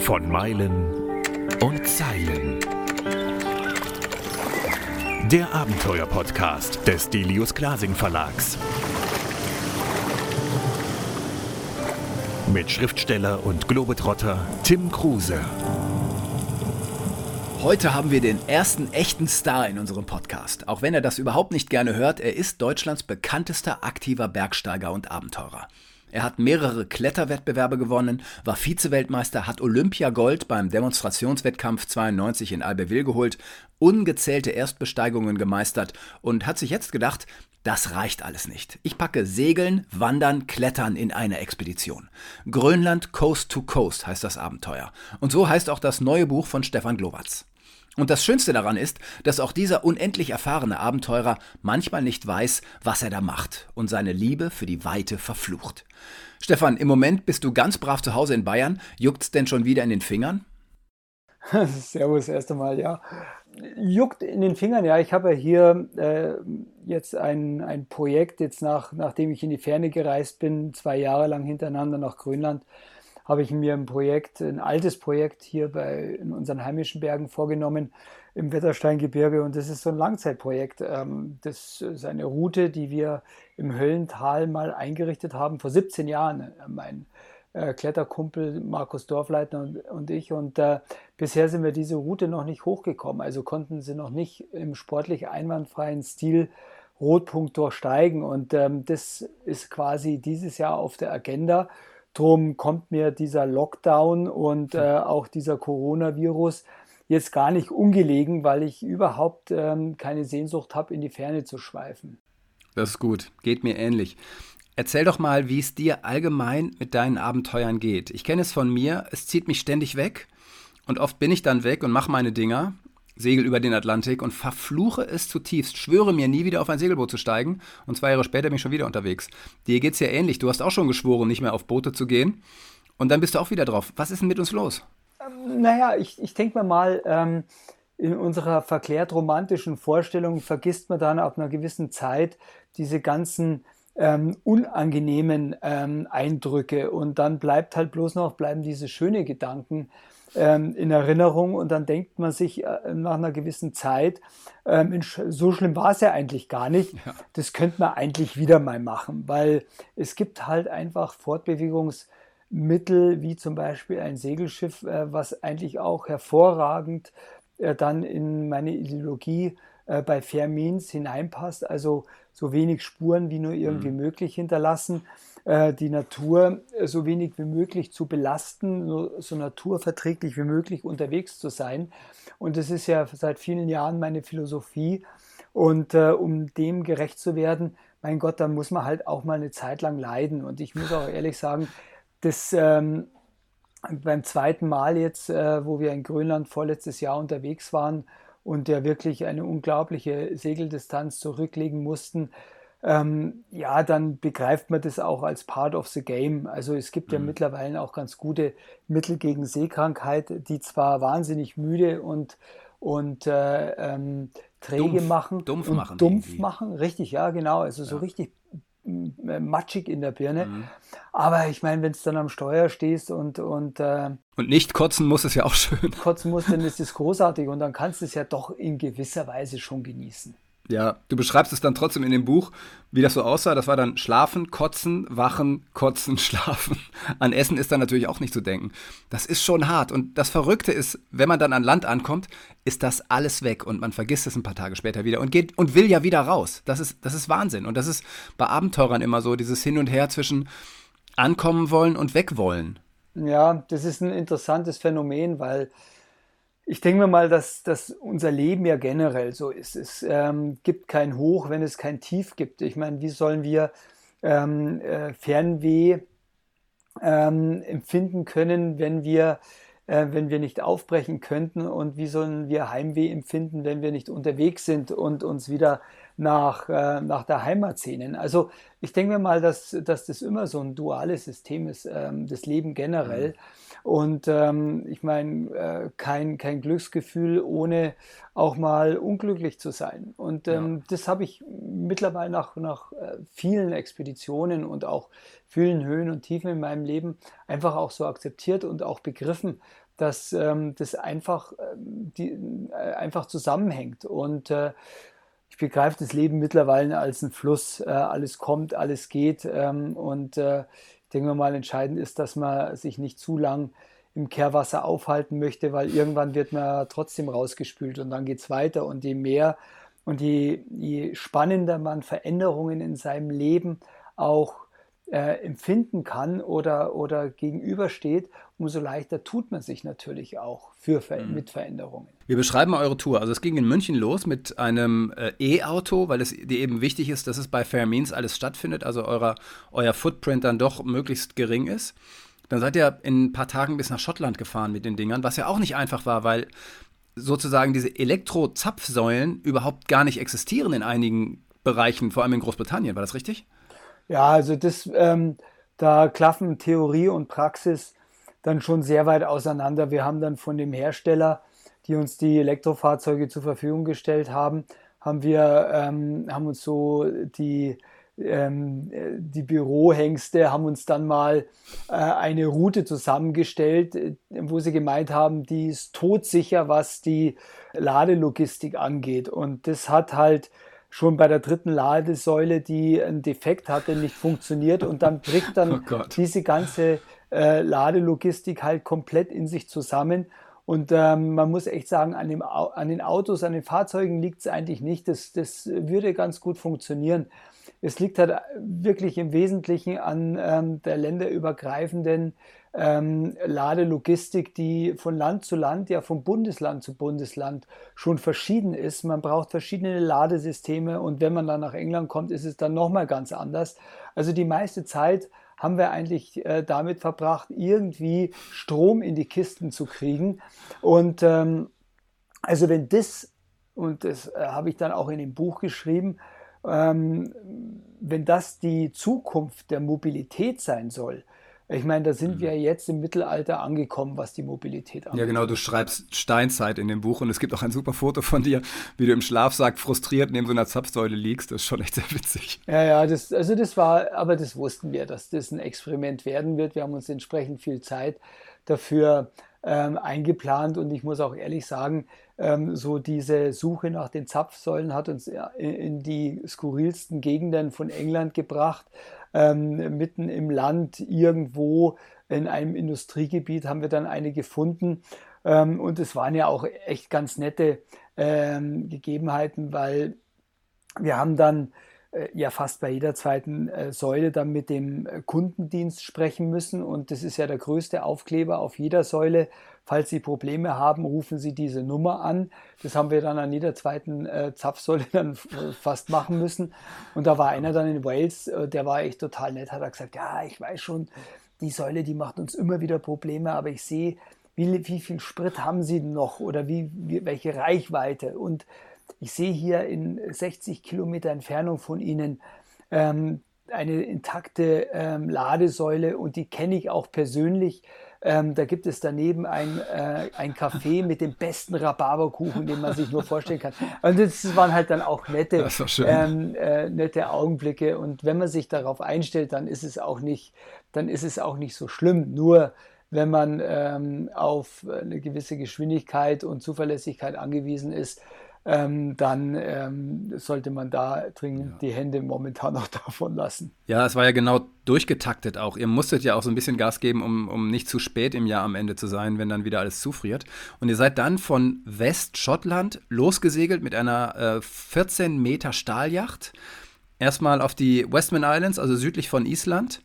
Von Meilen und Zeilen. Der Abenteuer-Podcast des Delius Glasing Verlags. Mit Schriftsteller und Globetrotter Tim Kruse. Heute haben wir den ersten echten Star in unserem Podcast. Auch wenn er das überhaupt nicht gerne hört, er ist Deutschlands bekanntester aktiver Bergsteiger und Abenteurer. Er hat mehrere Kletterwettbewerbe gewonnen, war Vizeweltmeister, hat Olympiagold beim Demonstrationswettkampf 92 in Albertville geholt, ungezählte Erstbesteigungen gemeistert und hat sich jetzt gedacht, das reicht alles nicht. Ich packe Segeln, Wandern, Klettern in eine Expedition. Grönland Coast to Coast heißt das Abenteuer. Und so heißt auch das neue Buch von Stefan Glowatz. Und das Schönste daran ist, dass auch dieser unendlich erfahrene Abenteurer manchmal nicht weiß, was er da macht und seine Liebe für die Weite verflucht. Stefan, im Moment bist du ganz brav zu Hause in Bayern. Juckt's denn schon wieder in den Fingern? Servus erst einmal, ja. Juckt in den Fingern, ja. Ich habe ja hier äh, jetzt ein, ein Projekt, jetzt nach, nachdem ich in die Ferne gereist bin, zwei Jahre lang hintereinander nach Grönland, habe ich mir ein Projekt, ein altes Projekt hier bei, in unseren heimischen Bergen vorgenommen, im Wettersteingebirge. Und das ist so ein Langzeitprojekt. Ähm, das ist eine Route, die wir im Höllental mal eingerichtet haben, vor 17 Jahren. Mein äh, Kletterkumpel Markus Dorfleitner und, ich. Und äh, bisher sind wir diese Route noch nicht hochgekommen. Also konnten sie noch nicht im sportlich einwandfreien Stil Rotpunkt durchsteigen. Und ähm, das ist quasi dieses Jahr auf der Agenda. Drum kommt mir dieser Lockdown und äh, auch dieser Coronavirus jetzt gar nicht ungelegen, weil ich überhaupt ähm, keine Sehnsucht habe, in die Ferne zu schweifen. Das ist gut, geht mir ähnlich. Erzähl doch mal, wie es dir allgemein mit deinen Abenteuern geht. Ich kenne es von mir, es zieht mich ständig weg und oft bin ich dann weg und mache meine Dinger segel über den Atlantik und verfluche es zutiefst, schwöre mir nie wieder auf ein Segelboot zu steigen und zwei Jahre später bin ich schon wieder unterwegs. Dir geht's ja ähnlich. Du hast auch schon geschworen, nicht mehr auf Boote zu gehen und dann bist du auch wieder drauf. Was ist denn mit uns los? Ähm, naja, ich, ich denke mir mal, ähm, in unserer verklärt romantischen Vorstellung vergisst man dann ab einer gewissen Zeit diese ganzen ähm, unangenehmen ähm, Eindrücke und dann bleibt halt bloß noch, bleiben diese schönen Gedanken ähm, in Erinnerung und dann denkt man sich äh, nach einer gewissen Zeit, äh, Mensch, so schlimm war es ja eigentlich gar nicht. Ja. Das könnte man eigentlich wieder mal machen, weil es gibt halt einfach Fortbewegungsmittel, wie zum Beispiel ein Segelschiff, äh, was eigentlich auch hervorragend äh, dann in meine Ideologie äh, bei Fair Means hineinpasst, also so wenig Spuren wie nur irgendwie mhm. möglich hinterlassen äh, die Natur äh, so wenig wie möglich zu belasten, so naturverträglich wie möglich unterwegs zu sein. Und das ist ja seit vielen Jahren meine Philosophie. Und äh, um dem gerecht zu werden, mein Gott, dann muss man halt auch mal eine Zeit lang leiden. Und ich muss auch ehrlich sagen, das ähm, beim zweiten Mal jetzt, äh, wo wir in Grönland vorletztes Jahr unterwegs waren und ja wirklich eine unglaubliche Segeldistanz zurücklegen mussten, ähm, ja, dann begreift man das auch als Part of the Game. Also es gibt ja mhm. mittlerweile auch ganz gute Mittel gegen Seekrankheit, die zwar wahnsinnig müde und, und äh, ähm, träge dumpf, machen. Dumpf machen. Dumpf irgendwie. machen, richtig, ja, genau. Also ja. so richtig matschig in der Birne. Mhm. Aber ich meine, wenn es dann am Steuer stehst und und äh, und nicht kotzen muss, ist ja auch schön. Kotzen muss, dann ist es großartig und dann kannst du es ja doch in gewisser Weise schon genießen. Ja, du beschreibst es dann trotzdem in dem Buch, wie das so aussah. Das war dann Schlafen, Kotzen, Wachen, Kotzen, Schlafen. An Essen ist dann natürlich auch nicht zu denken. Das ist schon hart. Und das Verrückte ist, wenn man dann an Land ankommt, ist das alles weg und man vergisst es ein paar Tage später wieder und geht und will ja wieder raus. Das ist, das ist Wahnsinn. Und das ist bei Abenteurern immer so, dieses Hin und Her zwischen ankommen wollen und weg wollen. Ja, das ist ein interessantes Phänomen, weil ich denke mir mal, dass, dass unser Leben ja generell so ist. Es ähm, gibt kein Hoch, wenn es kein Tief gibt. Ich meine, wie sollen wir ähm, äh, Fernweh ähm, empfinden können, wenn wir, äh, wenn wir nicht aufbrechen könnten? Und wie sollen wir Heimweh empfinden, wenn wir nicht unterwegs sind und uns wieder nach, äh, nach der Heimat sehnen. Also ich denke mir mal, dass, dass das immer so ein duales System ist, ähm, das Leben generell. Mhm. Und ähm, ich meine, äh, kein, kein Glücksgefühl, ohne auch mal unglücklich zu sein. Und ähm, ja. das habe ich mittlerweile nach, nach äh, vielen Expeditionen und auch vielen Höhen und Tiefen in meinem Leben einfach auch so akzeptiert und auch begriffen, dass ähm, das einfach, ähm, die, äh, einfach zusammenhängt. Und äh, ich begreife das Leben mittlerweile als einen Fluss. Äh, alles kommt, alles geht. Ähm, und äh, ich denke mal, entscheidend ist, dass man sich nicht zu lang im Kehrwasser aufhalten möchte, weil irgendwann wird man trotzdem rausgespült und dann geht es weiter. Und je mehr und je, je spannender man Veränderungen in seinem Leben auch äh, empfinden kann oder, oder gegenübersteht, umso leichter tut man sich natürlich auch für, mhm. mit Veränderungen. Wir beschreiben eure Tour. Also es ging in München los mit einem äh, E-Auto, weil es dir eben wichtig ist, dass es bei Fair Means alles stattfindet, also euer, euer Footprint dann doch möglichst gering ist. Dann seid ihr in ein paar Tagen bis nach Schottland gefahren mit den Dingern, was ja auch nicht einfach war, weil sozusagen diese Elektro-Zapfsäulen überhaupt gar nicht existieren in einigen Bereichen, vor allem in Großbritannien. War das richtig? Ja, also das, ähm, da klaffen Theorie und Praxis dann schon sehr weit auseinander. Wir haben dann von dem Hersteller, die uns die Elektrofahrzeuge zur Verfügung gestellt haben, haben wir ähm, haben uns so die ähm, die Bürohengste haben uns dann mal äh, eine Route zusammengestellt, äh, wo sie gemeint haben, die ist todsicher, was die Ladelogistik angeht. Und das hat halt schon bei der dritten Ladesäule, die einen Defekt hatte, nicht funktioniert. Und dann bricht dann oh diese ganze äh, Ladelogistik halt komplett in sich zusammen. Und ähm, man muss echt sagen, an, dem, an den Autos, an den Fahrzeugen liegt es eigentlich nicht. Das, das würde ganz gut funktionieren. Es liegt halt wirklich im Wesentlichen an ähm, der länderübergreifenden ähm, Ladelogistik, die von Land zu Land, ja von Bundesland zu Bundesland schon verschieden ist. Man braucht verschiedene Ladesysteme und wenn man dann nach England kommt, ist es dann nochmal ganz anders. Also die meiste Zeit haben wir eigentlich äh, damit verbracht, irgendwie Strom in die Kisten zu kriegen. Und ähm, also wenn das, und das äh, habe ich dann auch in dem Buch geschrieben, ähm, wenn das die Zukunft der Mobilität sein soll, ich meine, da sind mhm. wir jetzt im Mittelalter angekommen, was die Mobilität angeht. Ja, genau, du schreibst Steinzeit in dem Buch und es gibt auch ein super Foto von dir, wie du im Schlafsack frustriert neben so einer Zapfsäule liegst. Das ist schon echt sehr witzig. Ja, ja, das, also das war, aber das wussten wir, dass das ein Experiment werden wird. Wir haben uns entsprechend viel Zeit dafür ähm, eingeplant und ich muss auch ehrlich sagen, ähm, so diese Suche nach den Zapfsäulen hat uns in die skurrilsten Gegenden von England gebracht. Ähm, mitten im Land irgendwo in einem Industriegebiet haben wir dann eine gefunden. Ähm, und es waren ja auch echt ganz nette ähm, Gegebenheiten, weil wir haben dann ja fast bei jeder zweiten äh, Säule dann mit dem äh, Kundendienst sprechen müssen. Und das ist ja der größte Aufkleber auf jeder Säule. Falls Sie Probleme haben, rufen Sie diese Nummer an. Das haben wir dann an jeder zweiten Zapfsäule dann fast machen müssen. Und da war einer dann in Wales, der war echt total nett, hat er gesagt, ja, ich weiß schon, die Säule, die macht uns immer wieder Probleme, aber ich sehe, wie, wie viel Sprit haben Sie noch oder wie, wie welche Reichweite? Und ich sehe hier in 60 Kilometer Entfernung von Ihnen ähm, eine intakte ähm, Ladesäule und die kenne ich auch persönlich. Ähm, da gibt es daneben ein, äh, ein Café mit dem besten Rhabarberkuchen, den man sich nur vorstellen kann. Und das waren halt dann auch nette, ähm, äh, nette Augenblicke. Und wenn man sich darauf einstellt, dann ist es auch nicht, dann ist es auch nicht so schlimm. Nur wenn man ähm, auf eine gewisse Geschwindigkeit und Zuverlässigkeit angewiesen ist, ähm, dann ähm, sollte man da dringend ja. die Hände momentan noch davon lassen. Ja, es war ja genau durchgetaktet auch. Ihr musstet ja auch so ein bisschen Gas geben, um, um nicht zu spät im Jahr am Ende zu sein, wenn dann wieder alles zufriert. Und ihr seid dann von Westschottland losgesegelt mit einer äh, 14 Meter Stahljacht. Erstmal auf die Westman Islands, also südlich von Island.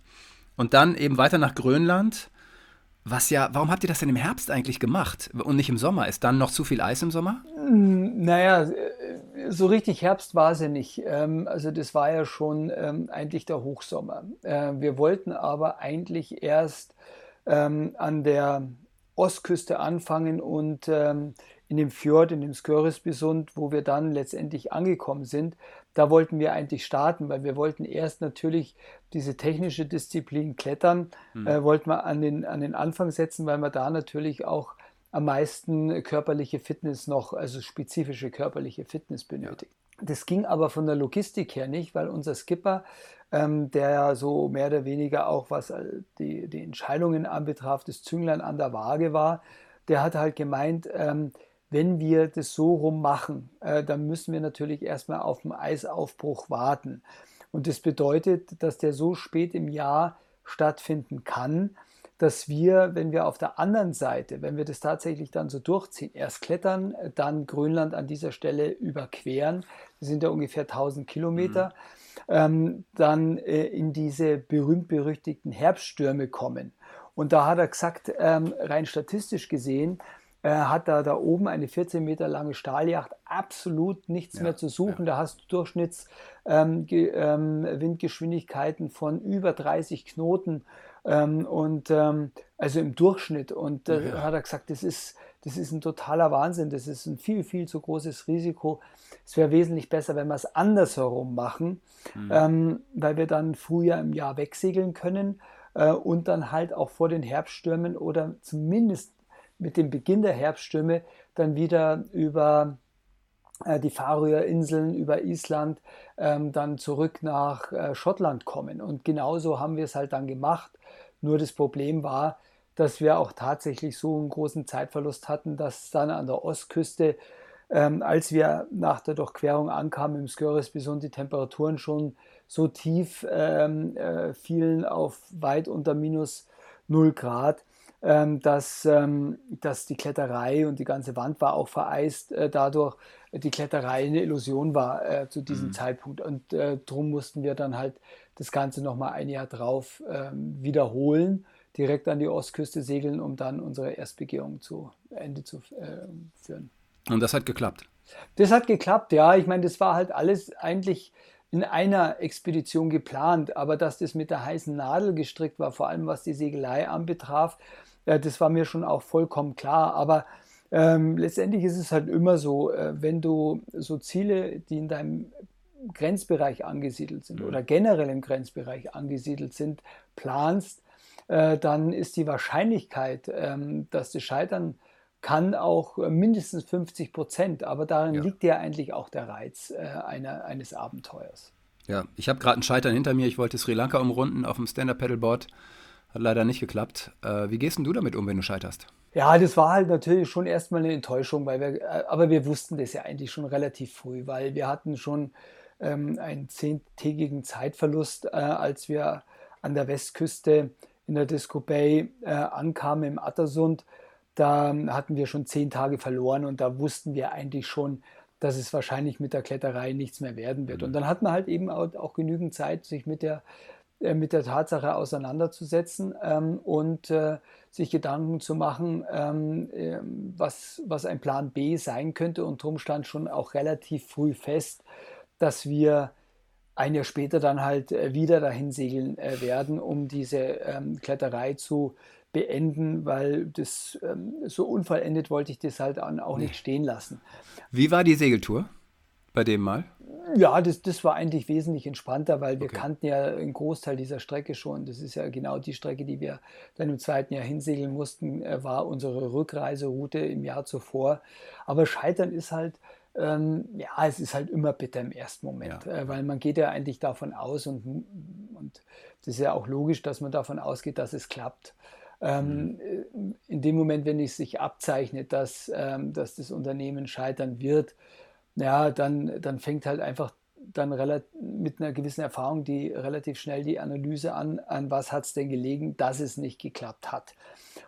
Und dann eben weiter nach Grönland was ja, warum habt ihr das denn im Herbst eigentlich gemacht und nicht im Sommer? Ist dann noch zu viel Eis im Sommer? Hm, naja, so richtig Herbst war es ja nicht. Ähm, also das war ja schon ähm, eigentlich der Hochsommer. Äh, wir wollten aber eigentlich erst ähm, an der Ostküste anfangen und in dem Fjord, in dem Skörisbysund, wo wir dann letztendlich angekommen sind, da wollten wir eigentlich starten, weil wir wollten erst natürlich diese technische Disziplin Klettern, mhm. äh, wollten wir an den, an den Anfang setzen, weil wir da natürlich auch am meisten körperliche Fitness noch, also spezifische körperliche Fitness benötigt. Ja. Das ging aber von der Logistik her nicht, weil unser Skipper, ähm, der ja so mehr oder weniger auch was äh, die, die Entscheidungen anbetraf, das Zünglein an der Waage war, der hat halt gemeint, ähm, wenn wir das so rum machen, äh, dann müssen wir natürlich erstmal auf den Eisaufbruch warten. Und das bedeutet, dass der so spät im Jahr stattfinden kann, dass wir, wenn wir auf der anderen Seite, wenn wir das tatsächlich dann so durchziehen, erst klettern, dann Grönland an dieser Stelle überqueren, das sind ja ungefähr 1000 Kilometer, mhm. ähm, dann äh, in diese berühmt-berüchtigten Herbststürme kommen. Und da hat er gesagt, ähm, rein statistisch gesehen, hat da, da oben eine 14 Meter lange Stahljacht absolut nichts ja, mehr zu suchen. Ja. Da hast du Durchschnittswindgeschwindigkeiten ähm, ähm, von über 30 Knoten ähm, und ähm, also im Durchschnitt. Und da äh, ja. hat er gesagt, das ist, das ist ein totaler Wahnsinn, das ist ein viel, viel zu großes Risiko. Es wäre wesentlich besser, wenn wir es andersherum machen, mhm. ähm, weil wir dann früher im Jahr wegsegeln können äh, und dann halt auch vor den Herbststürmen oder zumindest mit dem Beginn der Herbststürme dann wieder über äh, die Färöerinseln, über Island, ähm, dann zurück nach äh, Schottland kommen. Und genauso haben wir es halt dann gemacht. Nur das Problem war, dass wir auch tatsächlich so einen großen Zeitverlust hatten, dass dann an der Ostküste, ähm, als wir nach der Durchquerung ankamen im Skörisbison, die Temperaturen schon so tief ähm, äh, fielen auf weit unter minus 0 Grad, dass, ähm, dass die Kletterei und die ganze Wand war auch vereist, äh, dadurch die Kletterei eine Illusion war äh, zu diesem mhm. Zeitpunkt. Und äh, darum mussten wir dann halt das Ganze nochmal ein Jahr drauf ähm, wiederholen, direkt an die Ostküste segeln, um dann unsere Erstbegehung zu Ende zu äh, führen. Und das hat geklappt? Das hat geklappt, ja. Ich meine, das war halt alles eigentlich in einer Expedition geplant, aber dass das mit der heißen Nadel gestrickt war, vor allem was die Segelei anbetraf, äh, das war mir schon auch vollkommen klar. Aber ähm, letztendlich ist es halt immer so, äh, wenn du so Ziele, die in deinem Grenzbereich angesiedelt sind mhm. oder generell im Grenzbereich angesiedelt sind, planst, äh, dann ist die Wahrscheinlichkeit, ähm, dass das scheitern kann, auch mindestens 50 Prozent. Aber darin ja. liegt ja eigentlich auch der Reiz äh, einer, eines Abenteuers. Ja, ich habe gerade ein Scheitern hinter mir. Ich wollte Sri Lanka umrunden auf dem Stand-Up-Pedalboard. Hat leider nicht geklappt. Äh, wie gehst denn du damit um, wenn du scheiterst? Ja, das war halt natürlich schon erstmal eine Enttäuschung, weil wir, äh, aber wir wussten das ja eigentlich schon relativ früh, weil wir hatten schon ähm, einen zehntägigen Zeitverlust, äh, als wir an der Westküste in der Disco Bay äh, ankamen im Attersund. Da hatten wir schon zehn Tage verloren und da wussten wir eigentlich schon, dass es wahrscheinlich mit der Kletterei nichts mehr werden wird. Mhm. Und dann hat man halt eben auch, auch genügend Zeit, sich mit der mit der Tatsache auseinanderzusetzen ähm, und äh, sich Gedanken zu machen, ähm, äh, was, was ein Plan B sein könnte. Und darum stand schon auch relativ früh fest, dass wir ein Jahr später dann halt äh, wieder dahin segeln äh, werden, um diese ähm, Kletterei zu beenden, weil das ähm, so unvollendet wollte ich das halt auch nicht stehen lassen. Wie war die Segeltour bei dem Mal? Ja, das, das war eigentlich wesentlich entspannter, weil wir okay. kannten ja einen Großteil dieser Strecke schon. Das ist ja genau die Strecke, die wir dann im zweiten Jahr hinsegeln mussten, äh, war unsere Rückreiseroute im Jahr zuvor. Aber Scheitern ist halt, ähm, ja, es ist halt immer bitter im ersten Moment, ja. äh, weil man geht ja eigentlich davon aus und, und das ist ja auch logisch, dass man davon ausgeht, dass es klappt. Ähm, mhm. In dem Moment, wenn es sich abzeichnet, dass, ähm, dass das Unternehmen scheitern wird, ja, dann, dann fängt halt einfach dann mit einer gewissen Erfahrung die relativ schnell die Analyse an, an was hat es denn gelegen, dass es nicht geklappt hat.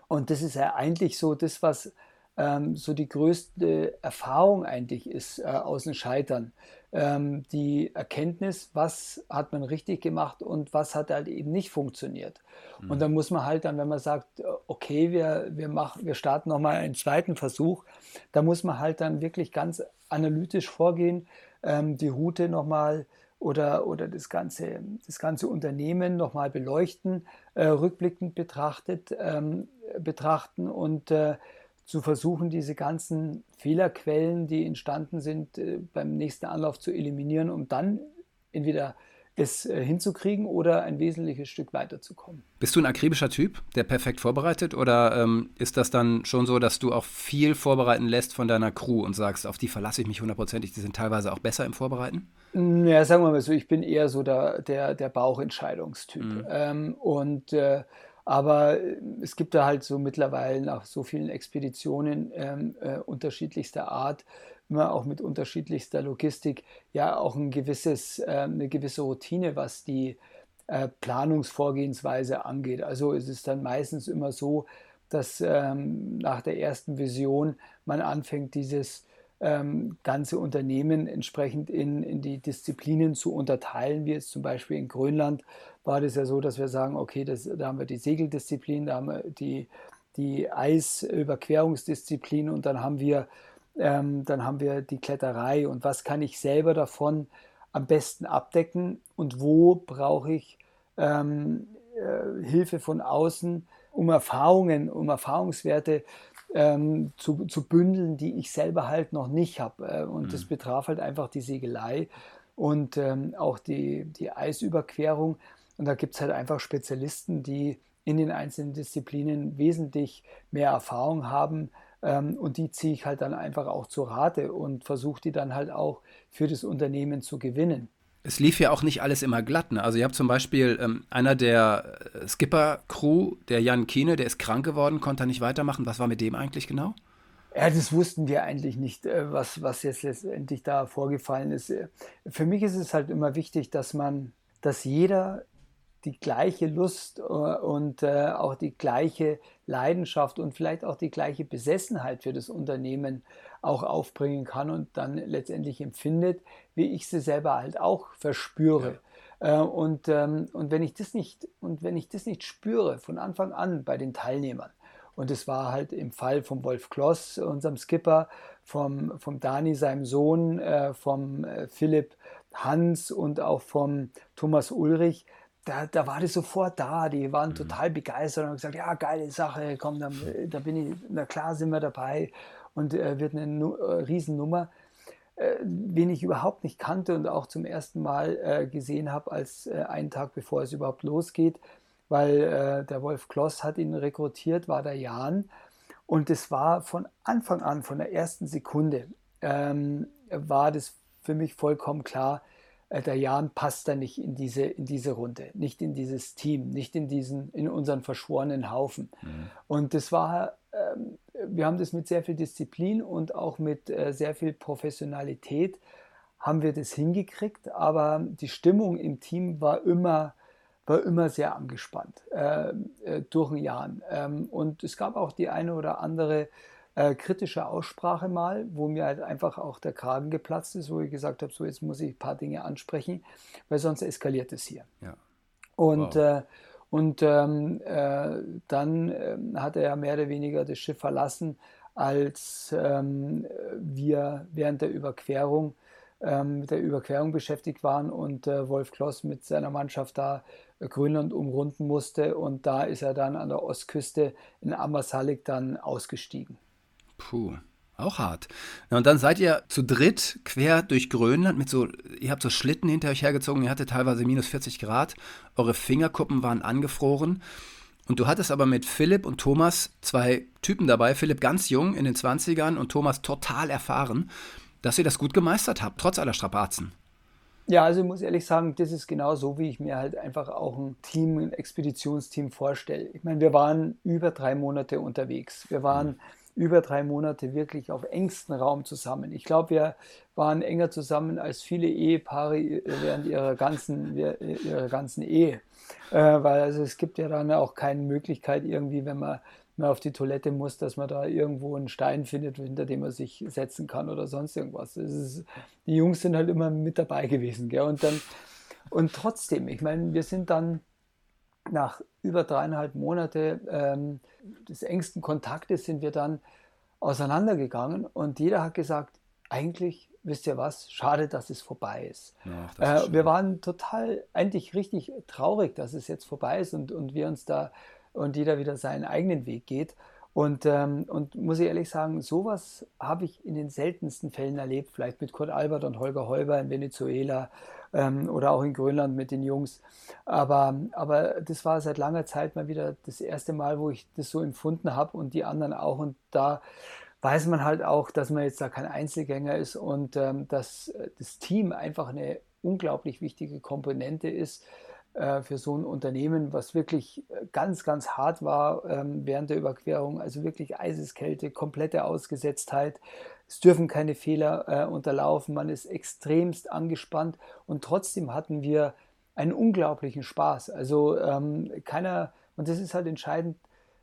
Und das ist ja eigentlich so das, was ähm, so die größte Erfahrung eigentlich ist äh, aus dem Scheitern. Ähm, die Erkenntnis, was hat man richtig gemacht und was hat halt eben nicht funktioniert. Mhm. Und dann muss man halt dann, wenn man sagt, okay, wir, wir, machen, wir starten nochmal einen zweiten Versuch, da muss man halt dann wirklich ganz analytisch vorgehen, ähm, die Route nochmal oder, oder das, ganze, das ganze Unternehmen nochmal beleuchten, äh, rückblickend betrachtet, ähm, betrachten und äh, zu versuchen, diese ganzen Fehlerquellen, die entstanden sind, äh, beim nächsten Anlauf zu eliminieren, um dann entweder es äh, hinzukriegen oder ein wesentliches Stück weiterzukommen. Bist du ein akribischer Typ, der perfekt vorbereitet oder ähm, ist das dann schon so, dass du auch viel vorbereiten lässt von deiner Crew und sagst, auf die verlasse ich mich hundertprozentig, die sind teilweise auch besser im Vorbereiten? Ja, sagen wir mal so, ich bin eher so der, der, der Bauchentscheidungstyp. Mhm. Ähm, und äh, aber äh, es gibt da halt so mittlerweile nach so vielen Expeditionen ähm, äh, unterschiedlichster Art, immer auch mit unterschiedlichster Logistik, ja auch ein gewisses, äh, eine gewisse Routine, was die äh, Planungsvorgehensweise angeht. Also es ist dann meistens immer so, dass ähm, nach der ersten Vision man anfängt, dieses ähm, ganze Unternehmen entsprechend in, in die Disziplinen zu unterteilen, wie jetzt zum Beispiel in Grönland war das ja so, dass wir sagen, okay, das, da haben wir die Segeldisziplin, da haben wir die, die Eisüberquerungsdisziplin und dann haben wir ähm, dann haben wir die Kletterei und was kann ich selber davon am besten abdecken und wo brauche ich ähm, äh, Hilfe von außen, um Erfahrungen, um Erfahrungswerte ähm, zu, zu bündeln, die ich selber halt noch nicht habe. Äh, und mhm. das betraf halt einfach die Segelei und ähm, auch die, die Eisüberquerung. Und da gibt es halt einfach Spezialisten, die in den einzelnen Disziplinen wesentlich mehr Erfahrung haben. Ähm, und die ziehe ich halt dann einfach auch zur Rate und versuche die dann halt auch für das Unternehmen zu gewinnen. Es lief ja auch nicht alles immer glatt. Ne? Also ihr habt zum Beispiel ähm, einer der äh, Skipper-Crew, der Jan Kiene, der ist krank geworden, konnte nicht weitermachen. Was war mit dem eigentlich genau? Ja, das wussten wir eigentlich nicht, äh, was, was jetzt letztendlich da vorgefallen ist. Äh, für mich ist es halt immer wichtig, dass man, dass jeder die gleiche Lust äh, und äh, auch die gleiche Leidenschaft und vielleicht auch die gleiche Besessenheit für das Unternehmen auch aufbringen kann und dann letztendlich empfindet, wie ich sie selber halt auch verspüre. Ja. Äh, und, ähm, und wenn ich das nicht und wenn ich das nicht spüre von Anfang an bei den Teilnehmern, und es war halt im Fall vom Wolf Kloss, unserem Skipper, vom, vom Dani, seinem Sohn, vom Philipp Hans und auch vom Thomas Ulrich, da, da war das sofort da. Die waren mhm. total begeistert und haben gesagt, ja, geile Sache, komm, da, da bin ich, na klar sind wir dabei und äh, wird eine nu äh, Riesennummer. Äh, wen ich überhaupt nicht kannte und auch zum ersten Mal äh, gesehen habe, als äh, einen Tag bevor es überhaupt losgeht, weil der Wolf Kloss hat ihn rekrutiert, war der Jan. Und es war von Anfang an, von der ersten Sekunde, ähm, war das für mich vollkommen klar, der Jan passt da nicht in diese, in diese Runde, nicht in dieses Team, nicht in diesen, in unseren verschworenen Haufen. Mhm. Und das war, ähm, wir haben das mit sehr viel Disziplin und auch mit äh, sehr viel Professionalität haben wir das hingekriegt, aber die Stimmung im Team war immer, war immer sehr angespannt äh, äh, durch den Jahren. Ähm, und es gab auch die eine oder andere äh, kritische Aussprache mal, wo mir halt einfach auch der Kragen geplatzt ist, wo ich gesagt habe, so jetzt muss ich ein paar Dinge ansprechen, weil sonst eskaliert es hier. Ja. Und, wow. äh, und ähm, äh, dann äh, hat er ja mehr oder weniger das Schiff verlassen, als ähm, wir während der Überquerung ähm, mit der Überquerung beschäftigt waren und äh, Wolf Kloss mit seiner Mannschaft da äh, Grönland umrunden musste und da ist er dann an der Ostküste in Ammersalik dann ausgestiegen. Puh. Auch hart. Ja, und dann seid ihr zu dritt quer durch Grönland mit so, ihr habt so Schlitten hinter euch hergezogen, ihr hattet teilweise minus 40 Grad, eure Fingerkuppen waren angefroren. Und du hattest aber mit Philipp und Thomas zwei Typen dabei, Philipp ganz jung in den 20ern und Thomas total erfahren, dass ihr das gut gemeistert habt, trotz aller Strapazen. Ja, also ich muss ehrlich sagen, das ist genau so, wie ich mir halt einfach auch ein Team, ein Expeditionsteam vorstelle. Ich meine, wir waren über drei Monate unterwegs. Wir waren. Über drei Monate wirklich auf engstem Raum zusammen. Ich glaube, wir waren enger zusammen als viele Ehepaare während ihrer ganzen, ihrer ganzen Ehe. Äh, weil also es gibt ja dann auch keine Möglichkeit irgendwie, wenn man mehr auf die Toilette muss, dass man da irgendwo einen Stein findet, hinter dem man sich setzen kann oder sonst irgendwas. Ist, die Jungs sind halt immer mit dabei gewesen. Gell? Und dann, und trotzdem, ich meine, wir sind dann nach über dreieinhalb Monate ähm, des engsten Kontaktes sind wir dann auseinandergegangen und jeder hat gesagt, eigentlich, wisst ihr was, schade, dass es vorbei ist. Ist äh, wir waren total, eigentlich richtig traurig, dass es jetzt vorbei ist und, und wir uns da und jeder wieder seinen eigenen Weg geht. Und, ähm, und muss ich ehrlich sagen, sowas habe ich in den seltensten Fällen erlebt, vielleicht mit Kurt Albert und Holger Heuber in Venezuela ähm, oder auch in Grönland mit den Jungs. Aber, aber das war seit langer Zeit mal wieder das erste Mal, wo ich das so empfunden habe und die anderen auch. Und da weiß man halt auch, dass man jetzt da kein Einzelgänger ist und ähm, dass das Team einfach eine unglaublich wichtige Komponente ist äh, für so ein Unternehmen, was wirklich äh, ganz, ganz hart war ähm, während der Überquerung. Also wirklich Eiseskälte, komplette Ausgesetztheit. Es dürfen keine Fehler äh, unterlaufen. Man ist extremst angespannt und trotzdem hatten wir einen unglaublichen Spaß. Also ähm, keiner, und das ist halt entscheidend,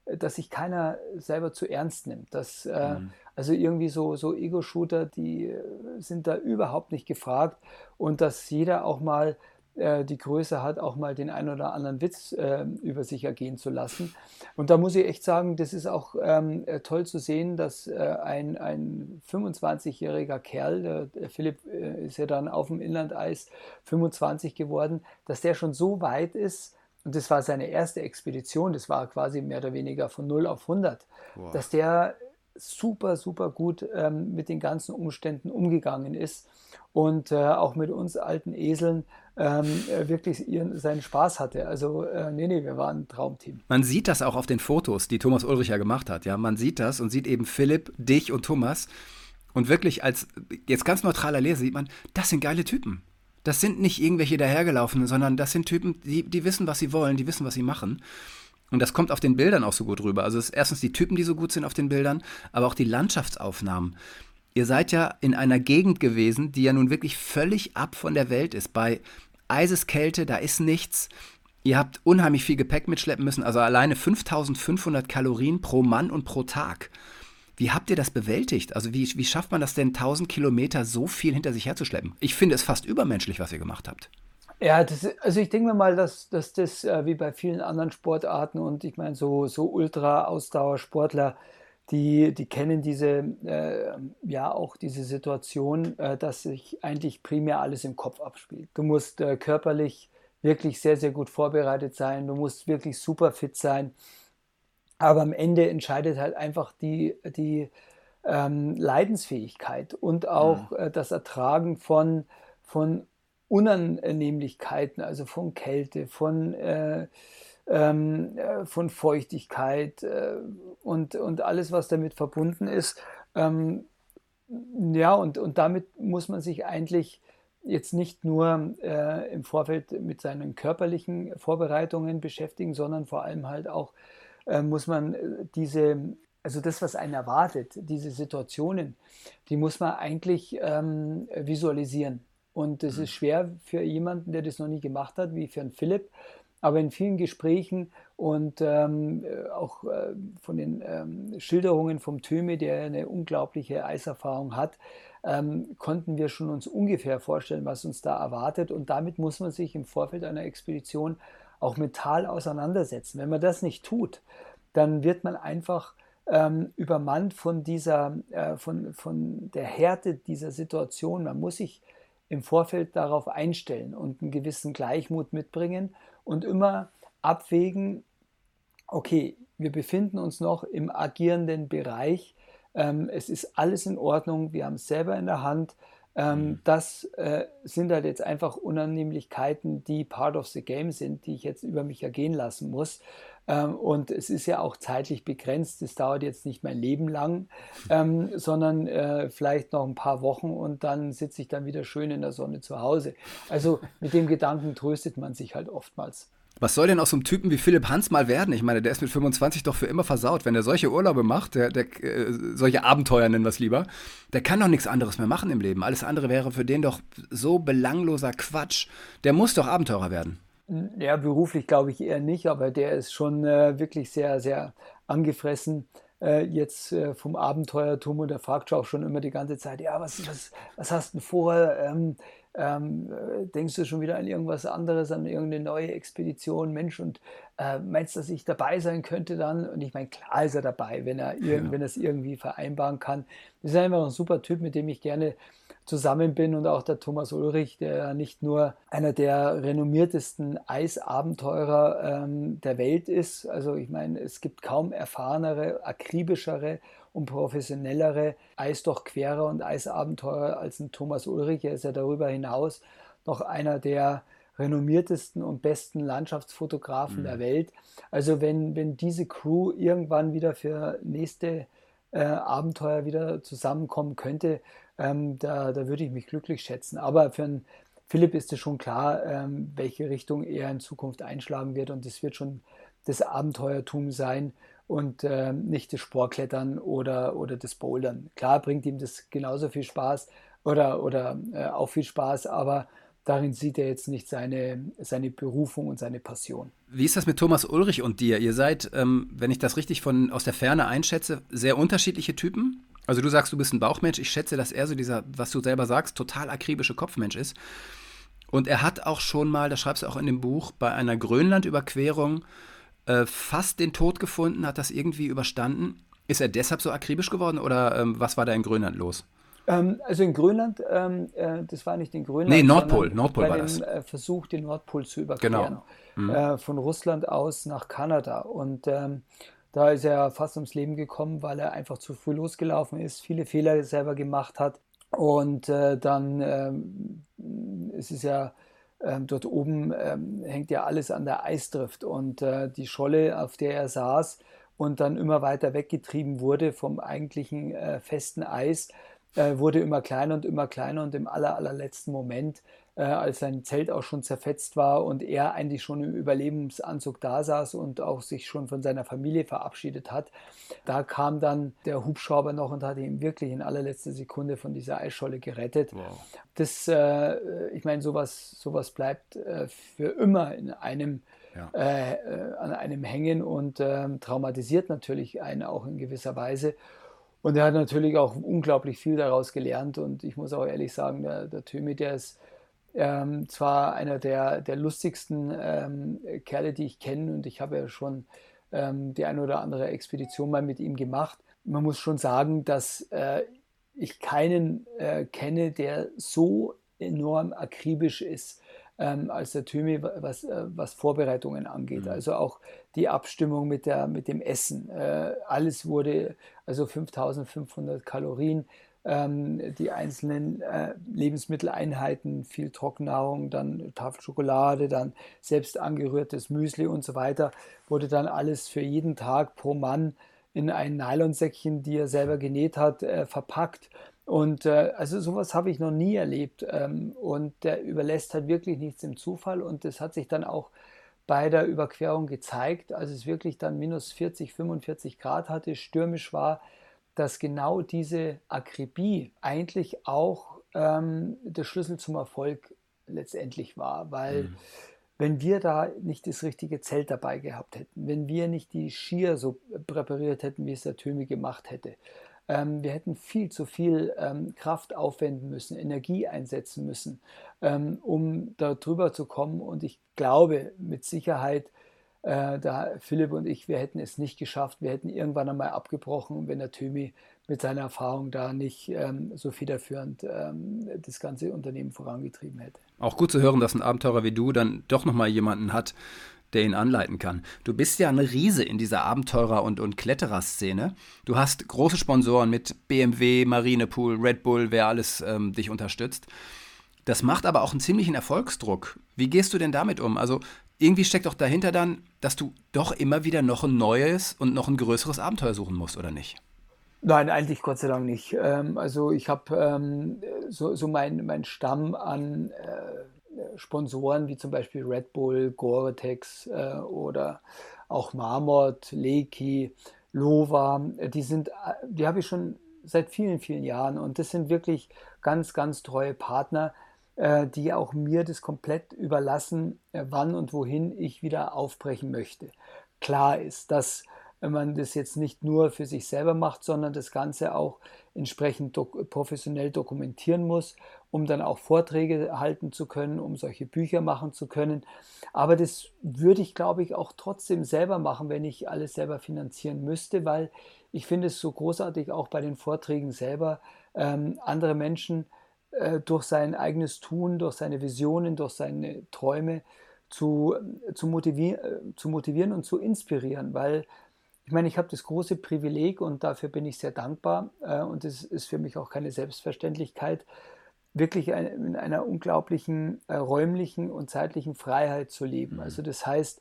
dass sich keiner selber zu ernst nimmt. Dass, äh, mhm. Also irgendwie so, so Ego-Shooter, die sind da überhaupt nicht gefragt und dass jeder auch mal äh, die Größe hat, auch mal den einen oder anderen Witz äh, über sich ergehen zu lassen. Und da muss ich echt sagen, das ist auch ähm, äh, toll zu sehen, dass äh, ein, ein 25-jähriger Kerl, der, Philipp äh, ist ja dann auf dem Inlandeis 25 geworden, dass der schon so weit ist, und das war seine erste Expedition, das war quasi mehr oder weniger von 0 auf 100, wow. dass der super, super gut ähm, mit den ganzen Umständen umgegangen ist und äh, auch mit uns alten Eseln ähm, äh, wirklich ihren, seinen Spaß hatte. Also äh, nee, nee, wir waren ein Traumteam. Man sieht das auch auf den Fotos, die Thomas Ulrich ja gemacht hat. Ja, man sieht das und sieht eben Philipp, dich und Thomas und wirklich als jetzt ganz neutraler Leser sieht man, das sind geile Typen. Das sind nicht irgendwelche dahergelaufenen, sondern das sind Typen, die, die wissen, was sie wollen, die wissen, was sie machen. Und das kommt auf den Bildern auch so gut rüber. Also es ist erstens die Typen, die so gut sind auf den Bildern, aber auch die Landschaftsaufnahmen. Ihr seid ja in einer Gegend gewesen, die ja nun wirklich völlig ab von der Welt ist. Bei Eiseskälte, da ist nichts. Ihr habt unheimlich viel Gepäck mitschleppen müssen, also alleine 5500 Kalorien pro Mann und pro Tag. Wie habt ihr das bewältigt? Also wie, wie schafft man das denn, 1000 Kilometer so viel hinter sich herzuschleppen? Ich finde es fast übermenschlich, was ihr gemacht habt. Ja, das, also ich denke mir mal, dass, dass das äh, wie bei vielen anderen Sportarten und ich meine so, so Ultra-Ausdauersportler, die, die kennen diese, äh, ja auch diese Situation, äh, dass sich eigentlich primär alles im Kopf abspielt. Du musst äh, körperlich wirklich sehr, sehr gut vorbereitet sein, du musst wirklich super fit sein, aber am Ende entscheidet halt einfach die, die ähm, Leidensfähigkeit und auch ja. Mhm. Das Ertragen von, von Unannehmlichkeiten, also von Kälte, von äh, ähm, äh, von Feuchtigkeit äh, und, und alles, was damit verbunden ist. Ähm, ja, und, und damit muss man sich eigentlich jetzt nicht nur äh, im Vorfeld mit seinen körperlichen Vorbereitungen beschäftigen, sondern vor allem halt auch äh, muss man äh, diese, also das, was einen erwartet, diese Situationen, die muss man eigentlich ähm, visualisieren. Und es mhm. ist schwer für jemanden, der das noch nie gemacht hat, wie für einen Philipp, aber in vielen Gesprächen und ähm, äh, auch äh, von den ähm, Schilderungen vom Töme, der eine unglaubliche Eiserfahrung hat, ähm, konnten wir schon uns ungefähr vorstellen, was uns da erwartet. Und damit muss man sich im Vorfeld einer Expedition auch mental auseinandersetzen. Wenn man das nicht tut, dann wird man einfach ähm, übermannt von dieser, äh, von, von der Härte dieser Situation. Man muss sich im Vorfeld darauf einstellen und einen gewissen Gleichmut mitbringen und immer abwägen, okay, wir befinden uns noch im agierenden Bereich, ähm, es ist alles in Ordnung, wir haben es selber in der Hand. Ähm, mhm. Das äh, sind halt jetzt einfach Unannehmlichkeiten, die part of the game sind, die ich jetzt über mich ergehen lassen muss. Ähm, und es ist ja auch zeitlich begrenzt. Es dauert jetzt nicht mein Leben lang, ähm, sondern äh, vielleicht noch ein paar Wochen und dann sitze ich dann wieder schön in der Sonne zu Hause. Also mit dem Gedanken tröstet man sich halt oftmals. Was soll denn aus so einem Typen wie Philipp Hans mal werden? Ich meine, der ist mit 25 doch für immer versaut. Wenn er solche Urlaube macht, der, der äh, solche Abenteuer nennen wir es lieber, der kann doch nichts anderes mehr machen im Leben. Alles andere wäre für den doch so belangloser Quatsch. Der muss doch Abenteurer werden. Ja, beruflich glaube ich eher nicht, aber der ist schon äh, wirklich sehr, sehr angefressen äh, jetzt äh, vom Abenteuertum und er fragt auch schon immer die ganze Zeit, ja, was, was, was hast du vor? Ähm, ähm, denkst du schon wieder an irgendwas anderes, an irgendeine neue Expedition? Mensch, und äh, meinst du, dass ich dabei sein könnte dann? Und ich meine, klar ist er dabei, wenn er, ja. wenn er es irgendwie vereinbaren kann. Das ist einfach ein super Typ, mit dem ich gerne zusammen bin und auch der Thomas Ulrich, der nicht nur einer der renommiertesten Eisabenteurer ähm, der Welt ist. Also ich meine, es gibt kaum erfahrenere, akribischere und professionellere Eisdurchquerer und Eisabenteurer als ein Thomas Ulrich. Er ist ja darüber hinaus noch einer der renommiertesten und besten Landschaftsfotografen mhm. der Welt. Also wenn, wenn diese Crew irgendwann wieder für nächste äh, Abenteuer wieder zusammenkommen könnte, ähm, da, da würde ich mich glücklich schätzen. Aber für einen Philipp ist es schon klar, ähm, welche Richtung er in Zukunft einschlagen wird und es wird schon das Abenteuertum sein und äh, nicht das Sportklettern oder, oder das Bouldern. Klar bringt ihm das genauso viel Spaß oder, oder äh, auch viel Spaß, aber darin sieht er jetzt nicht seine, seine Berufung und seine Passion. Wie ist das mit Thomas Ulrich und dir? Ihr seid, ähm, wenn ich das richtig von, aus der Ferne einschätze, sehr unterschiedliche Typen. Also du sagst, du bist ein Bauchmensch. Ich schätze, dass er so dieser, was du selber sagst, total akribische Kopfmensch ist. Und er hat auch schon mal, das schreibst du auch in dem Buch, bei einer Grönlandüberquerung äh, fast den Tod gefunden, hat das irgendwie überstanden. Ist er deshalb so akribisch geworden oder ähm, was war da in Grönland los? Ähm, also in Grönland, ähm, äh, das war nicht in Grönland. Nee, Nordpol, Nordpol bei war dem, das. Äh, Versuch, den Nordpol zu überqueren. Genau. Mhm. Äh, von Russland aus nach Kanada. Und ähm, da ist er fast ums Leben gekommen, weil er einfach zu früh losgelaufen ist, viele Fehler selber gemacht hat. Und äh, dann ähm, es ist ja ähm, dort oben ähm, hängt ja alles an der Eisdrift. Und äh, die Scholle, auf der er saß und dann immer weiter weggetrieben wurde vom eigentlichen äh, festen Eis, äh, wurde immer kleiner und immer kleiner. Und im aller, allerletzten Moment, äh, als sein Zelt auch schon zerfetzt war und er eigentlich schon im Überlebensanzug da saß und auch sich schon von seiner Familie verabschiedet hat, da kam dann der Hubschrauber noch und hat ihn wirklich in allerletzter Sekunde von dieser Eisscholle gerettet. Wow. Das, äh, ich meine, sowas, sowas bleibt äh, für immer in einem ja. Äh, äh, an einem hängen und ähm, traumatisiert natürlich einen auch in gewisser Weise. Und er hat natürlich auch unglaublich viel daraus gelernt. Und ich muss auch ehrlich sagen, der, der Tömi, der ist ähm, zwar einer der, der lustigsten ähm, Kerle, die ich kenne. Und ich habe ja schon ähm, die eine oder andere Expedition mal mit ihm gemacht. Man muss schon sagen, dass äh, ich keinen äh, kenne, der so enorm akribisch ist ähm, als der Thymi, was, äh, was Vorbereitungen angeht. Mhm. Also auch die Abstimmung mit, der, mit dem Essen. Äh, alles wurde, also 5500 Kalorien, ähm, die einzelnen äh, Lebensmitteleinheiten, viel Trockennahrung, dann Tafel Schokolade, dann selbst angerührtes Müsli und so weiter, wurde dann alles für jeden Tag pro Mann in ein Nylonsäckchen, die er selber genäht hat, äh, verpackt und äh, also sowas habe ich noch nie erlebt. Ähm, und der überlässt halt wirklich nichts im Zufall. Und das hat sich dann auch bei der Überquerung gezeigt, als es wirklich dann minus 40, 45 Grad hatte, stürmisch war, dass genau diese Akribie eigentlich auch ähm, der Schlüssel zum Erfolg letztendlich war. Weil mhm. wenn wir da nicht das richtige Zelt dabei gehabt hätten, wenn wir nicht die Skier so präpariert hätten, wie es der Tömi gemacht hätte, ähm, wir hätten viel zu viel ähm, Kraft aufwenden müssen, Energie einsetzen müssen, ähm, um da drüber zu kommen. Und ich glaube mit Sicherheit, äh, da Philipp und ich, wir hätten es nicht geschafft. Wir hätten irgendwann einmal abgebrochen, wenn der Tömi mit seiner Erfahrung da nicht ähm, so federführend ähm, das ganze Unternehmen vorangetrieben hätte. Auch gut zu hören, dass ein Abenteurer wie du dann doch nochmal jemanden hat, der ihn anleiten kann. Du bist ja ein Riese in dieser Abenteurer- und, und Kletterer-Szene. Du hast große Sponsoren mit BMW, Marinepool, Red Bull, wer alles ähm, dich unterstützt. Das macht aber auch einen ziemlichen Erfolgsdruck. Wie gehst du denn damit um? Also irgendwie steckt doch dahinter dann, dass du doch immer wieder noch ein neues und noch ein größeres Abenteuer suchen musst, oder nicht? Nein, eigentlich Gott sei Dank nicht. Ähm, also ich habe ähm, so, so mein, mein Stamm an äh, Sponsoren wie zum Beispiel Red Bull, Gore-Tex äh, oder auch Marmot, Leiki, Lova, die sind, die habe ich schon seit vielen, vielen Jahren und das sind wirklich ganz, ganz treue Partner, äh, die auch mir das komplett überlassen, äh, wann und wohin ich wieder aufbrechen möchte. Klar ist, dass wenn man das jetzt nicht nur für sich selber macht, sondern das Ganze auch entsprechend dok professionell dokumentieren muss um dann auch Vorträge halten zu können, um solche Bücher machen zu können. Aber das würde ich, glaube ich, auch trotzdem selber machen, wenn ich alles selber finanzieren müsste, weil ich finde es so großartig auch bei den Vorträgen selber, ähm, andere Menschen äh, durch sein eigenes Tun, durch seine Visionen, durch seine Träume zu, zu, motivier äh, zu motivieren und zu inspirieren, weil ich meine, ich habe das große Privileg und dafür bin ich sehr dankbar äh, und es ist für mich auch keine Selbstverständlichkeit, wirklich in einer unglaublichen äh, räumlichen und zeitlichen Freiheit zu leben. Mhm. Also das heißt,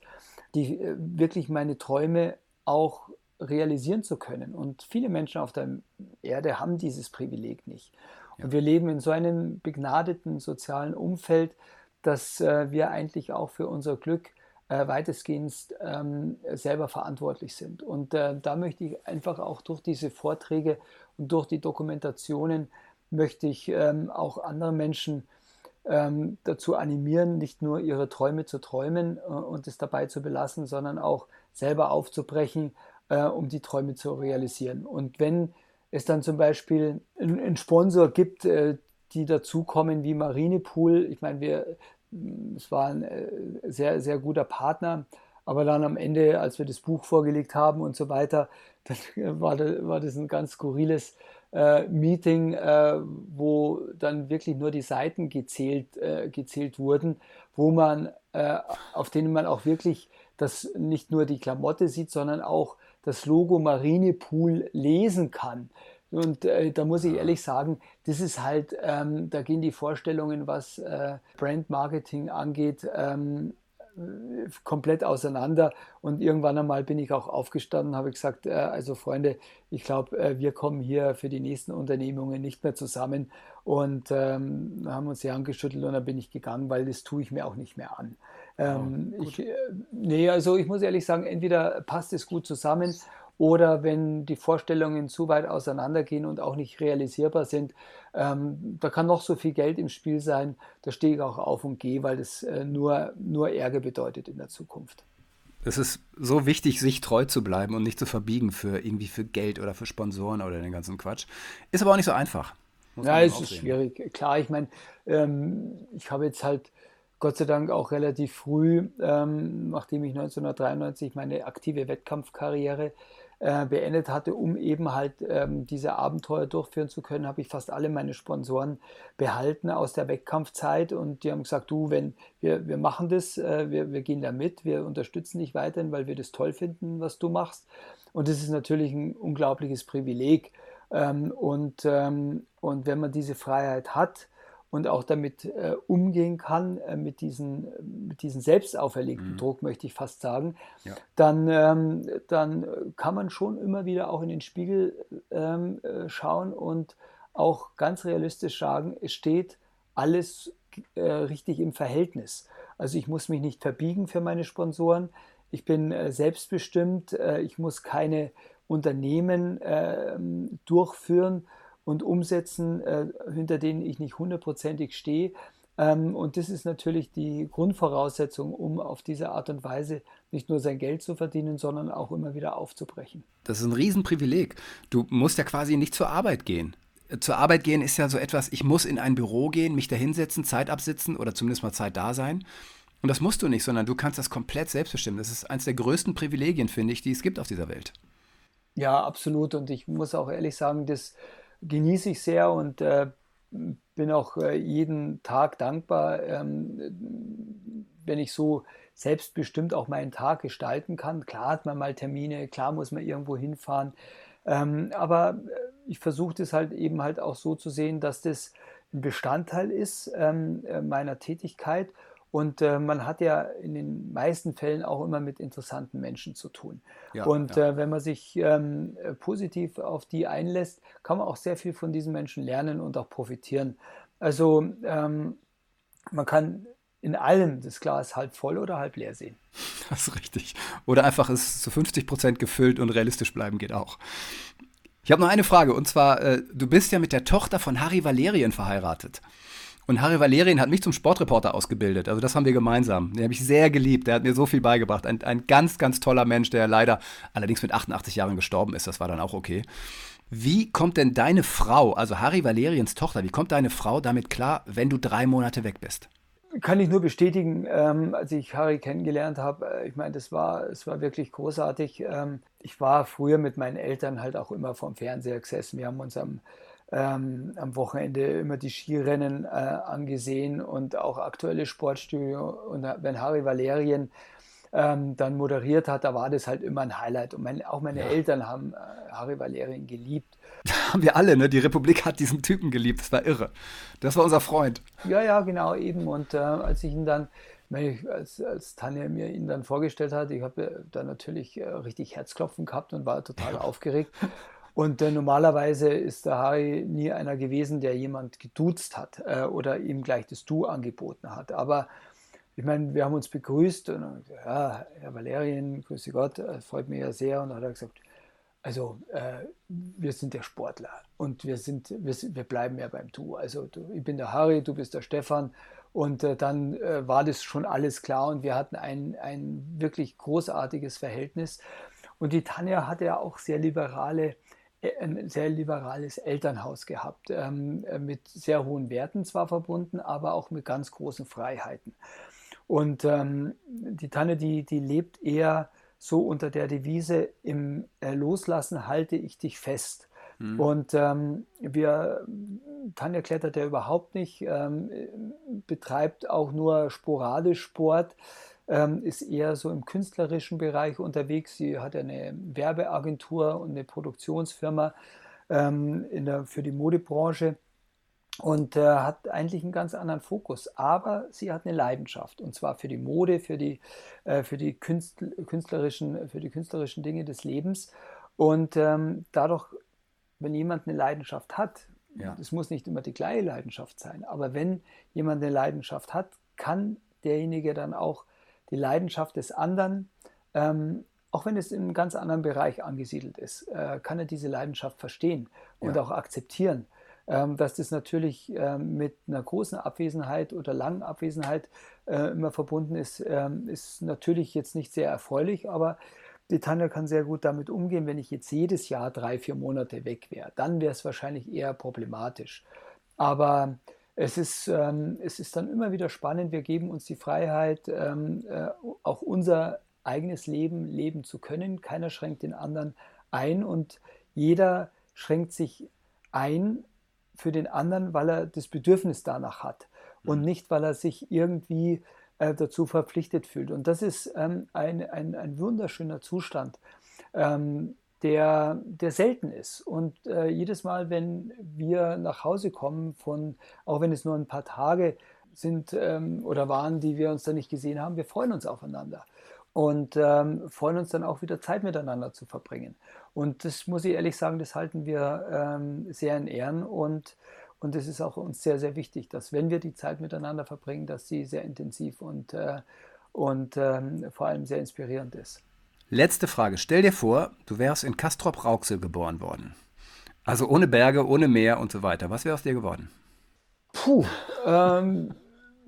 die, äh, wirklich meine Träume auch realisieren zu können. Und viele Menschen auf der Erde haben dieses Privileg nicht. Und wir leben in so einem begnadeten sozialen Umfeld, dass äh, wir eigentlich auch für unser Glück äh, weitestgehend ähm, selber verantwortlich sind. Und äh, da möchte ich einfach auch durch diese Vorträge und durch die Dokumentationen möchte ich ähm, auch andere Menschen ähm, dazu animieren, nicht nur ihre Träume zu träumen äh, und es dabei zu belassen, sondern auch selber aufzubrechen, äh, um die Träume zu realisieren. Und wenn es dann zum Beispiel einen Sponsor gibt, äh, die dazukommen wie Marinepool, ich meine, wir, es war ein äh, sehr, sehr guter Partner, aber dann am Ende, als wir das Buch vorgelegt haben und so weiter, dann war, das, war das ein ganz skurriles äh, Meeting, äh, wo dann wirklich nur die Seiten gezählt, äh, gezählt wurden, wo man, äh, auf denen man auch wirklich das nicht nur die Klamotte sieht, sondern auch das Logo Marinepool lesen kann. Und äh, da muss ich ehrlich sagen, das ist halt, ähm, da gehen die Vorstellungen, was äh, Brand Marketing angeht, ähm, komplett auseinander. Und irgendwann einmal bin ich auch aufgestanden, habe gesagt, äh, also Freunde, ich glaube, äh, wir kommen hier für die nächsten Unternehmungen nicht mehr zusammen. Und ähm, haben uns die Hand geschüttelt und dann bin ich gegangen, weil das tue ich mir auch nicht mehr an. Ähm, oh, ich, äh, nee, also ich muss ehrlich sagen, entweder passt es gut zusammen oder wenn die Vorstellungen zu weit auseinandergehen und auch nicht realisierbar sind, ähm, da kann noch so viel Geld im Spiel sein, da stehe ich auch auf und gehe, weil das äh, nur, nur Ärger bedeutet in der Zukunft. Es ist so wichtig, sich treu zu bleiben und nicht zu verbiegen für irgendwie für Geld oder für Sponsoren oder den ganzen Quatsch. Ist aber auch nicht so einfach. ja, es ist schwierig. Klar, ich meine, ähm, ich habe jetzt halt Gott sei Dank auch relativ früh, ähm, nachdem ich 1993 meine aktive Wettkampfkarriere äh, beendet hatte, um eben halt ähm, diese Abenteuer durchführen zu können, habe ich fast alle meine Sponsoren behalten aus der Wettkampfzeit und die haben gesagt, du, wenn wir, wir machen das, äh, wir, wir gehen da mit, wir unterstützen dich weiterhin, weil wir das toll finden, was du machst. Und das ist natürlich ein unglaubliches Privileg. Ähm, und, ähm, und wenn man diese Freiheit hat, und auch damit äh, umgehen kann, äh, mit, diesen, mit diesem selbst auferlegten mhm. Druck, möchte ich fast sagen, ja. dann, ähm, dann kann man schon immer wieder auch in den Spiegel ähm, äh, schauen und auch ganz realistisch sagen, es steht alles äh, richtig im Verhältnis. Also ich muss mich nicht verbiegen für meine Sponsoren, ich bin äh, selbstbestimmt, ich muss keine Unternehmen ähm, durchführen, und umsetzen, äh, hinter denen ich nicht hundertprozentig stehe. Ähm, und das ist natürlich die Grundvoraussetzung, um auf diese Art und Weise nicht nur sein Geld zu verdienen, sondern auch immer wieder aufzubrechen. Das ist ein Riesenprivileg. Du musst ja quasi nicht zur Arbeit gehen. Zur Arbeit gehen ist ja so etwas, ich muss in ein Büro gehen, mich da hinsetzen, Zeit absitzen oder zumindest mal Zeit da sein. Und das musst du nicht, sondern du kannst das komplett selbst bestimmen. Das ist eines der größten Privilegien, finde ich, die es gibt auf dieser Welt. Ja, absolut. Und ich muss auch ehrlich sagen, dass genieße ich sehr und äh, bin auch äh, jeden Tag dankbar, ähm, wenn ich so selbstbestimmt auch meinen Tag gestalten kann. Klar hat man mal Termine, klar muss man irgendwo hinfahren, ähm, aber äh, ich versuche das halt eben halt auch so zu sehen, dass das ein Bestandteil ist ähm, äh, meiner Tätigkeit und äh, man hat ja in den meisten Fällen auch immer mit interessanten Menschen zu tun. Ja, und ja. Äh, wenn man sich ähm, positiv auf die einlässt, kann man auch sehr viel von diesen Menschen lernen und auch profitieren. Also ähm, man kann in allem das Glas halb voll oder halb leer sehen. Das ist richtig. Oder einfach es zu 50 Prozent gefüllt und realistisch bleiben geht auch. Ich habe noch eine Frage und zwar, äh, du bist ja mit der Tochter von Harry Valerien verheiratet. Und Harry Valerian hat mich zum Sportreporter ausgebildet. Also das haben wir gemeinsam. Den habe ich sehr geliebt. Der hat mir so viel beigebracht. Ein, ein ganz, ganz toller Mensch, der leider allerdings mit 88 Jahren gestorben ist. Das war dann auch okay. Wie kommt denn deine Frau, also Harry Valerians Tochter, wie kommt deine Frau damit klar, wenn du drei Monate weg bist? Kann ich nur bestätigen, ähm, als ich Harry kennengelernt habe, äh, ich meine, das war, es war wirklich großartig. Ähm, ich war früher mit meinen Eltern halt auch immer vom Fernseher gesessen. Wir haben uns am, ähm, am Wochenende immer die Skirennen äh, angesehen und auch aktuelle Sportstudio. Und wenn Harry Valerien ähm, dann moderiert hat, da war das halt immer ein Highlight. Und mein, auch meine ja. Eltern haben äh, Harry Valerian geliebt. Haben wir alle, ne? Die Republik hat diesen Typen geliebt. Das war irre. Das war unser Freund. Ja, ja, genau, eben. Und äh, als ich ihn dann, als, als Tanja mir ihn dann vorgestellt hat, ich habe da natürlich äh, richtig Herzklopfen gehabt und war total aufgeregt. Und äh, normalerweise ist der Harry nie einer gewesen, der jemand geduzt hat äh, oder ihm gleich das Du angeboten hat. Aber ich meine, wir haben uns begrüßt und dann ja, Herr Valerien, grüße Gott, freut mich ja sehr. Und dann hat er gesagt, also äh, wir sind der Sportler und wir sind, wir, wir bleiben ja beim Du. Also du, ich bin der Harry, du bist der Stefan. Und äh, dann äh, war das schon alles klar und wir hatten ein, ein wirklich großartiges Verhältnis. Und die Tanja hatte ja auch sehr liberale äh, ein sehr liberales Elternhaus gehabt, ähm, mit sehr hohen Werten zwar verbunden, aber auch mit ganz großen Freiheiten. Und ähm, die Tanne, die, die lebt eher so unter der Devise, im äh, Loslassen halte ich dich fest. Mhm. Und ähm, wir, Tanja klettert ja überhaupt nicht, ähm, betreibt auch nur sporadisch Sport, ähm, ist eher so im künstlerischen Bereich unterwegs. Sie hat eine Werbeagentur und eine Produktionsfirma ähm, in der, für die Modebranche und äh, hat eigentlich einen ganz anderen Fokus. Aber sie hat eine Leidenschaft und zwar für die Mode, für die, äh, für die, Künstl künstlerischen, für die künstlerischen Dinge des Lebens. Und ähm, dadurch, wenn jemand eine Leidenschaft hat, ja. es muss nicht immer die gleiche Leidenschaft sein, aber wenn jemand eine Leidenschaft hat, kann derjenige dann auch die Leidenschaft des anderen, ähm, auch wenn es in einem ganz anderen Bereich angesiedelt ist, äh, kann er diese Leidenschaft verstehen und ja. auch akzeptieren. Ähm, dass das natürlich ähm, mit einer großen Abwesenheit oder langen Abwesenheit äh, immer verbunden ist, ähm, ist natürlich jetzt nicht sehr erfreulich, aber die Tanja kann sehr gut damit umgehen. Wenn ich jetzt jedes Jahr drei, vier Monate weg wäre, dann wäre es wahrscheinlich eher problematisch. Aber es ist, ähm, es ist dann immer wieder spannend. Wir geben uns die Freiheit, ähm, äh, auch unser eigenes Leben leben zu können. Keiner schränkt den anderen ein und jeder schränkt sich ein für den anderen, weil er das Bedürfnis danach hat und mhm. nicht, weil er sich irgendwie äh, dazu verpflichtet fühlt. Und das ist ähm, ein, ein, ein wunderschöner Zustand, ähm, der, der selten ist. Und äh, jedes Mal, wenn wir nach Hause kommen, von, auch wenn es nur ein paar Tage sind ähm, oder waren, die wir uns da nicht gesehen haben, wir freuen uns aufeinander und ähm, freuen uns dann auch wieder Zeit miteinander zu verbringen. Und das muss ich ehrlich sagen, das halten wir ähm, sehr in Ehren und und es ist auch uns sehr, sehr wichtig, dass wenn wir die Zeit miteinander verbringen, dass sie sehr intensiv und, äh, und ähm, vor allem sehr inspirierend ist. Letzte Frage. Stell dir vor, du wärst in Castrop-Rauxel geboren worden. Also ohne Berge, ohne Meer und so weiter. Was wäre aus dir geworden? Puh, ähm,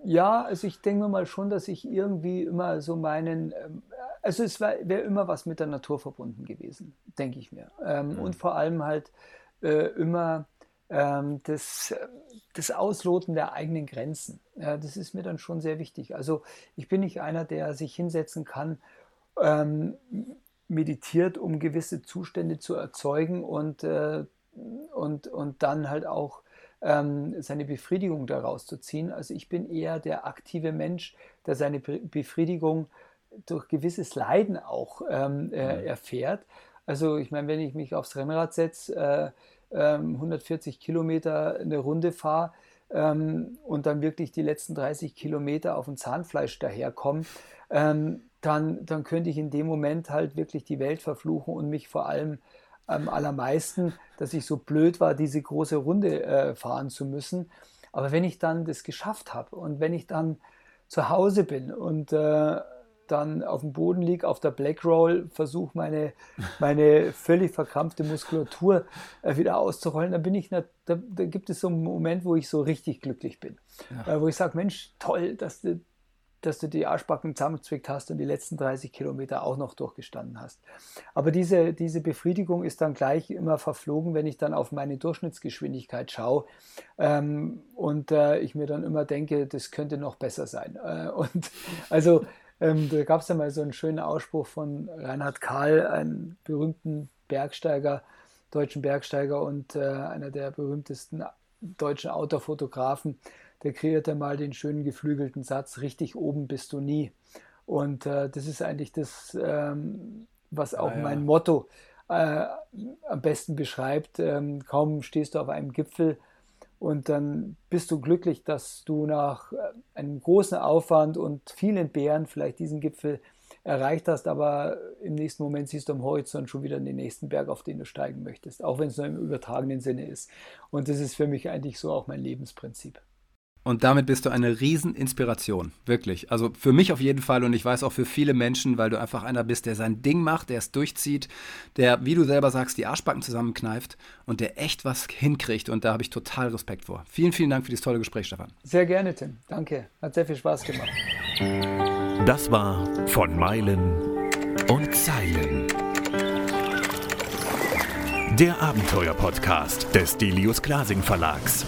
ja, also ich denke mir mal schon, dass ich irgendwie immer so meinen, ähm, also es wäre immer was mit der Natur verbunden gewesen, denke ich mir. Ähm, mhm. Und vor allem halt äh, immer ähm, das, das Ausloten der eigenen Grenzen. Ja, das ist mir dann schon sehr wichtig. Also ich bin nicht einer, der sich hinsetzen kann, ähm, meditiert, um gewisse Zustände zu erzeugen und, äh, und, und dann halt auch ähm, seine Befriedigung daraus zu ziehen. Also ich bin eher der aktive Mensch, der seine Befriedigung durch gewisses Leiden auch ähm, äh, mhm. erfährt. Also ich meine, wenn ich mich aufs Rennrad setze, äh, 140 ähm, Kilometer eine Runde fahre ähm, und dann wirklich die letzten 30 Kilometer auf dem Zahnfleisch daherkommen, ähm, dann, dann könnte ich in dem Moment halt wirklich die Welt verfluchen und mich vor allem am allermeisten, dass ich so blöd war, diese große Runde äh, fahren zu müssen. Aber wenn ich dann das geschafft habe und wenn ich dann zu Hause bin und, äh, dann auf dem Boden liege, auf der Black Roll, versuche meine, meine völlig verkrampfte Muskulatur äh, wieder auszurollen, dann bin ich, da, da gibt es so einen Moment, wo ich so richtig glücklich bin. Ja. Äh, wo ich sage, Mensch, toll, dass dass du die Arschbacken zusammengezwickt hast und die letzten 30 Kilometer auch noch durchgestanden hast. Aber diese, diese Befriedigung ist dann gleich immer verflogen, wenn ich dann auf meine Durchschnittsgeschwindigkeit schaue ähm, und äh, ich mir dann immer denke, das könnte noch besser sein. Äh, und also ähm, da gab es ja mal so einen schönen Ausspruch von Reinhard Kahl, einem berühmten Bergsteiger, deutschen Bergsteiger und äh, einer der berühmtesten deutschen Autofotografen der kreierte mal den schönen geflügelten Satz, richtig oben bist du nie. Und äh, das ist eigentlich das, ähm, was auch ja. mein Motto äh, am besten beschreibt. Ähm, kaum stehst du auf einem Gipfel und dann bist du glücklich, dass du nach äh, einem großen Aufwand und vielen Bären vielleicht diesen Gipfel erreicht hast, aber im nächsten Moment siehst du am Horizont schon wieder den nächsten Berg, auf den du steigen möchtest, auch wenn es nur im übertragenen Sinne ist. Und das ist für mich eigentlich so auch mein Lebensprinzip. Und damit bist du eine Rieseninspiration, wirklich. Also für mich auf jeden Fall und ich weiß auch für viele Menschen, weil du einfach einer bist, der sein Ding macht, der es durchzieht, der, wie du selber sagst, die Arschbacken zusammenkneift und der echt was hinkriegt. Und da habe ich total Respekt vor. Vielen, vielen Dank für dieses tolle Gespräch, Stefan. Sehr gerne, Tim. Danke. Hat sehr viel Spaß gemacht. Das war von Meilen und Zeilen. Der Abenteuer-Podcast des Delius Glasing Verlags.